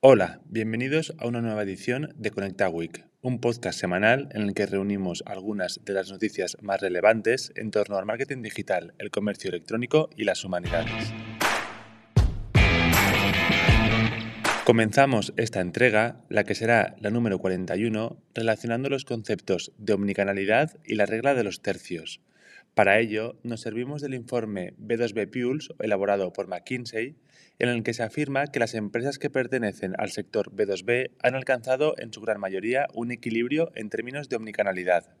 Hola, bienvenidos a una nueva edición de Conecta Week, un podcast semanal en el que reunimos algunas de las noticias más relevantes en torno al marketing digital, el comercio electrónico y las humanidades. Comenzamos esta entrega, la que será la número 41, relacionando los conceptos de omnicanalidad y la regla de los tercios. Para ello, nos servimos del informe B2B Pulse elaborado por McKinsey, en el que se afirma que las empresas que pertenecen al sector B2B han alcanzado en su gran mayoría un equilibrio en términos de omnicanalidad.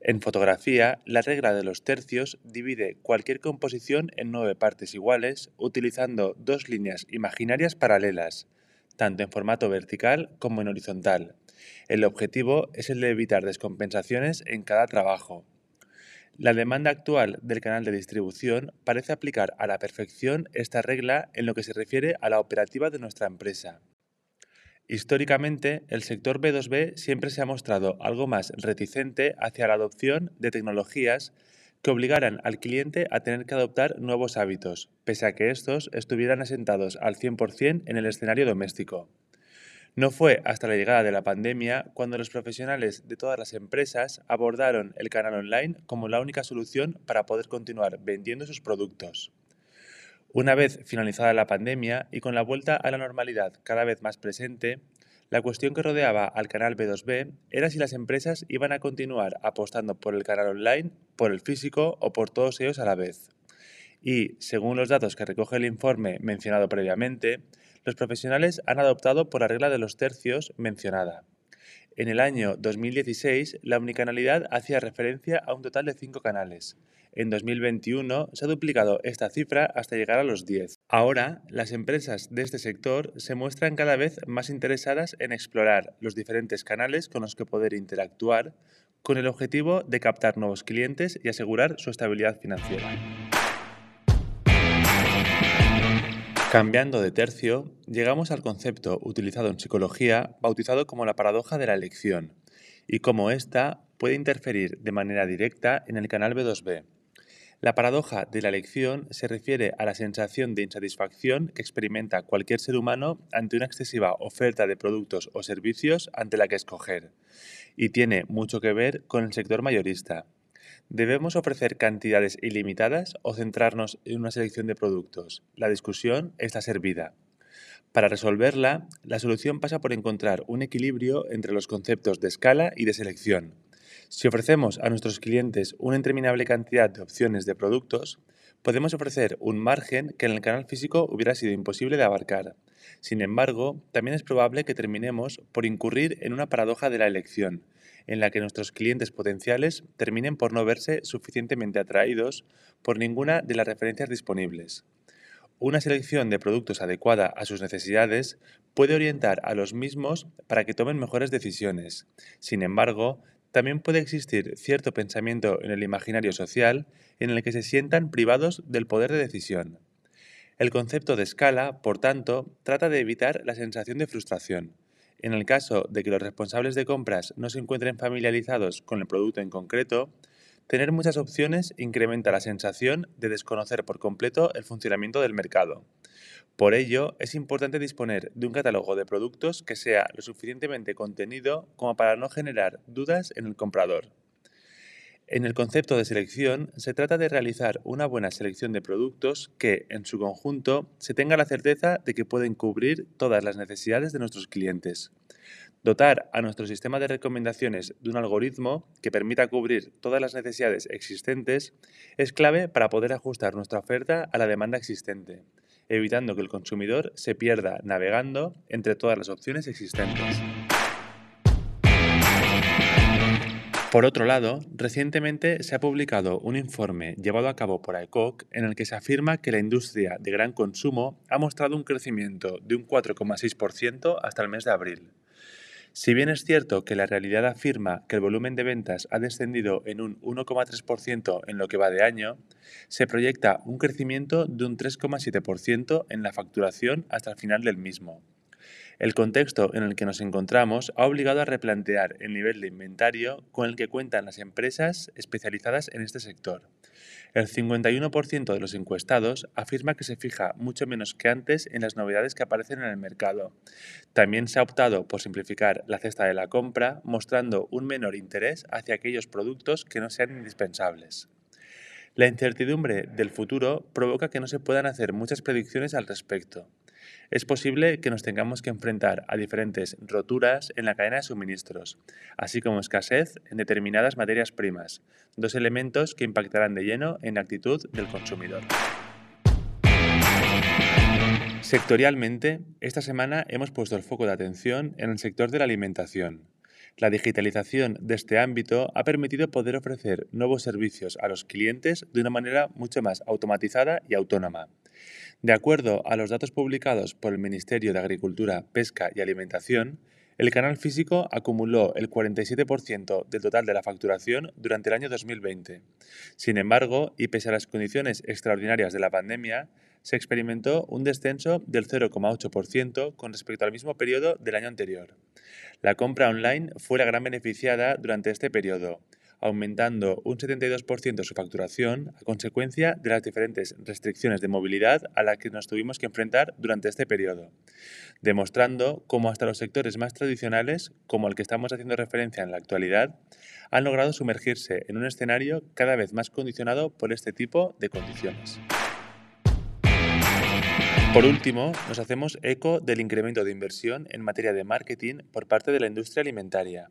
En fotografía, la regla de los tercios divide cualquier composición en nueve partes iguales utilizando dos líneas imaginarias paralelas, tanto en formato vertical como en horizontal. El objetivo es el de evitar descompensaciones en cada trabajo. La demanda actual del canal de distribución parece aplicar a la perfección esta regla en lo que se refiere a la operativa de nuestra empresa. Históricamente, el sector B2B siempre se ha mostrado algo más reticente hacia la adopción de tecnologías que obligaran al cliente a tener que adoptar nuevos hábitos, pese a que estos estuvieran asentados al 100% en el escenario doméstico. No fue hasta la llegada de la pandemia cuando los profesionales de todas las empresas abordaron el canal online como la única solución para poder continuar vendiendo sus productos. Una vez finalizada la pandemia y con la vuelta a la normalidad cada vez más presente, la cuestión que rodeaba al canal B2B era si las empresas iban a continuar apostando por el canal online, por el físico o por todos ellos a la vez. Y, según los datos que recoge el informe mencionado previamente, los profesionales han adoptado por la regla de los tercios mencionada. En el año 2016, la omnicanalidad hacía referencia a un total de cinco canales. En 2021 se ha duplicado esta cifra hasta llegar a los 10. Ahora, las empresas de este sector se muestran cada vez más interesadas en explorar los diferentes canales con los que poder interactuar con el objetivo de captar nuevos clientes y asegurar su estabilidad financiera. Cambiando de tercio, llegamos al concepto utilizado en psicología bautizado como la paradoja de la elección y cómo ésta puede interferir de manera directa en el canal B2B. La paradoja de la elección se refiere a la sensación de insatisfacción que experimenta cualquier ser humano ante una excesiva oferta de productos o servicios ante la que escoger, y tiene mucho que ver con el sector mayorista. ¿Debemos ofrecer cantidades ilimitadas o centrarnos en una selección de productos? La discusión está servida. Para resolverla, la solución pasa por encontrar un equilibrio entre los conceptos de escala y de selección. Si ofrecemos a nuestros clientes una interminable cantidad de opciones de productos, podemos ofrecer un margen que en el canal físico hubiera sido imposible de abarcar. Sin embargo, también es probable que terminemos por incurrir en una paradoja de la elección, en la que nuestros clientes potenciales terminen por no verse suficientemente atraídos por ninguna de las referencias disponibles. Una selección de productos adecuada a sus necesidades puede orientar a los mismos para que tomen mejores decisiones. Sin embargo, también puede existir cierto pensamiento en el imaginario social en el que se sientan privados del poder de decisión. El concepto de escala, por tanto, trata de evitar la sensación de frustración. En el caso de que los responsables de compras no se encuentren familiarizados con el producto en concreto, tener muchas opciones incrementa la sensación de desconocer por completo el funcionamiento del mercado. Por ello, es importante disponer de un catálogo de productos que sea lo suficientemente contenido como para no generar dudas en el comprador. En el concepto de selección se trata de realizar una buena selección de productos que, en su conjunto, se tenga la certeza de que pueden cubrir todas las necesidades de nuestros clientes. Dotar a nuestro sistema de recomendaciones de un algoritmo que permita cubrir todas las necesidades existentes es clave para poder ajustar nuestra oferta a la demanda existente, evitando que el consumidor se pierda navegando entre todas las opciones existentes. Por otro lado, recientemente se ha publicado un informe llevado a cabo por AECOC en el que se afirma que la industria de gran consumo ha mostrado un crecimiento de un 4,6% hasta el mes de abril. Si bien es cierto que la realidad afirma que el volumen de ventas ha descendido en un 1,3% en lo que va de año, se proyecta un crecimiento de un 3,7% en la facturación hasta el final del mismo. El contexto en el que nos encontramos ha obligado a replantear el nivel de inventario con el que cuentan las empresas especializadas en este sector. El 51% de los encuestados afirma que se fija mucho menos que antes en las novedades que aparecen en el mercado. También se ha optado por simplificar la cesta de la compra, mostrando un menor interés hacia aquellos productos que no sean indispensables. La incertidumbre del futuro provoca que no se puedan hacer muchas predicciones al respecto. Es posible que nos tengamos que enfrentar a diferentes roturas en la cadena de suministros, así como escasez en determinadas materias primas, dos elementos que impactarán de lleno en la actitud del consumidor. Sectorialmente, esta semana hemos puesto el foco de atención en el sector de la alimentación. La digitalización de este ámbito ha permitido poder ofrecer nuevos servicios a los clientes de una manera mucho más automatizada y autónoma. De acuerdo a los datos publicados por el Ministerio de Agricultura, Pesca y Alimentación, el canal físico acumuló el 47% del total de la facturación durante el año 2020. Sin embargo, y pese a las condiciones extraordinarias de la pandemia, se experimentó un descenso del 0,8% con respecto al mismo periodo del año anterior. La compra online fue la gran beneficiada durante este periodo, aumentando un 72% su facturación a consecuencia de las diferentes restricciones de movilidad a las que nos tuvimos que enfrentar durante este periodo, demostrando cómo hasta los sectores más tradicionales, como el que estamos haciendo referencia en la actualidad, han logrado sumergirse en un escenario cada vez más condicionado por este tipo de condiciones. Por último, nos hacemos eco del incremento de inversión en materia de marketing por parte de la industria alimentaria.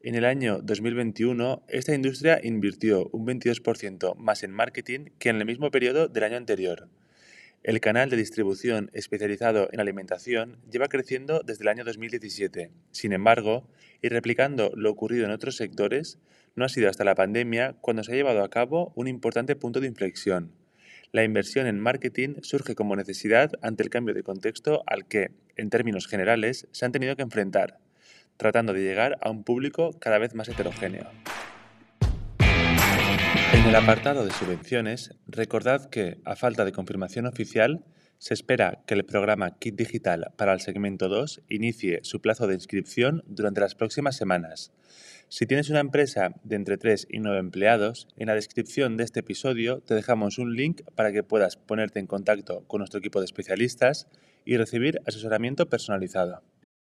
En el año 2021, esta industria invirtió un 22% más en marketing que en el mismo periodo del año anterior. El canal de distribución especializado en alimentación lleva creciendo desde el año 2017. Sin embargo, y replicando lo ocurrido en otros sectores, no ha sido hasta la pandemia cuando se ha llevado a cabo un importante punto de inflexión la inversión en marketing surge como necesidad ante el cambio de contexto al que, en términos generales, se han tenido que enfrentar, tratando de llegar a un público cada vez más heterogéneo. En el apartado de subvenciones, recordad que, a falta de confirmación oficial, se espera que el programa Kit Digital para el segmento 2 inicie su plazo de inscripción durante las próximas semanas. Si tienes una empresa de entre 3 y 9 empleados, en la descripción de este episodio te dejamos un link para que puedas ponerte en contacto con nuestro equipo de especialistas y recibir asesoramiento personalizado.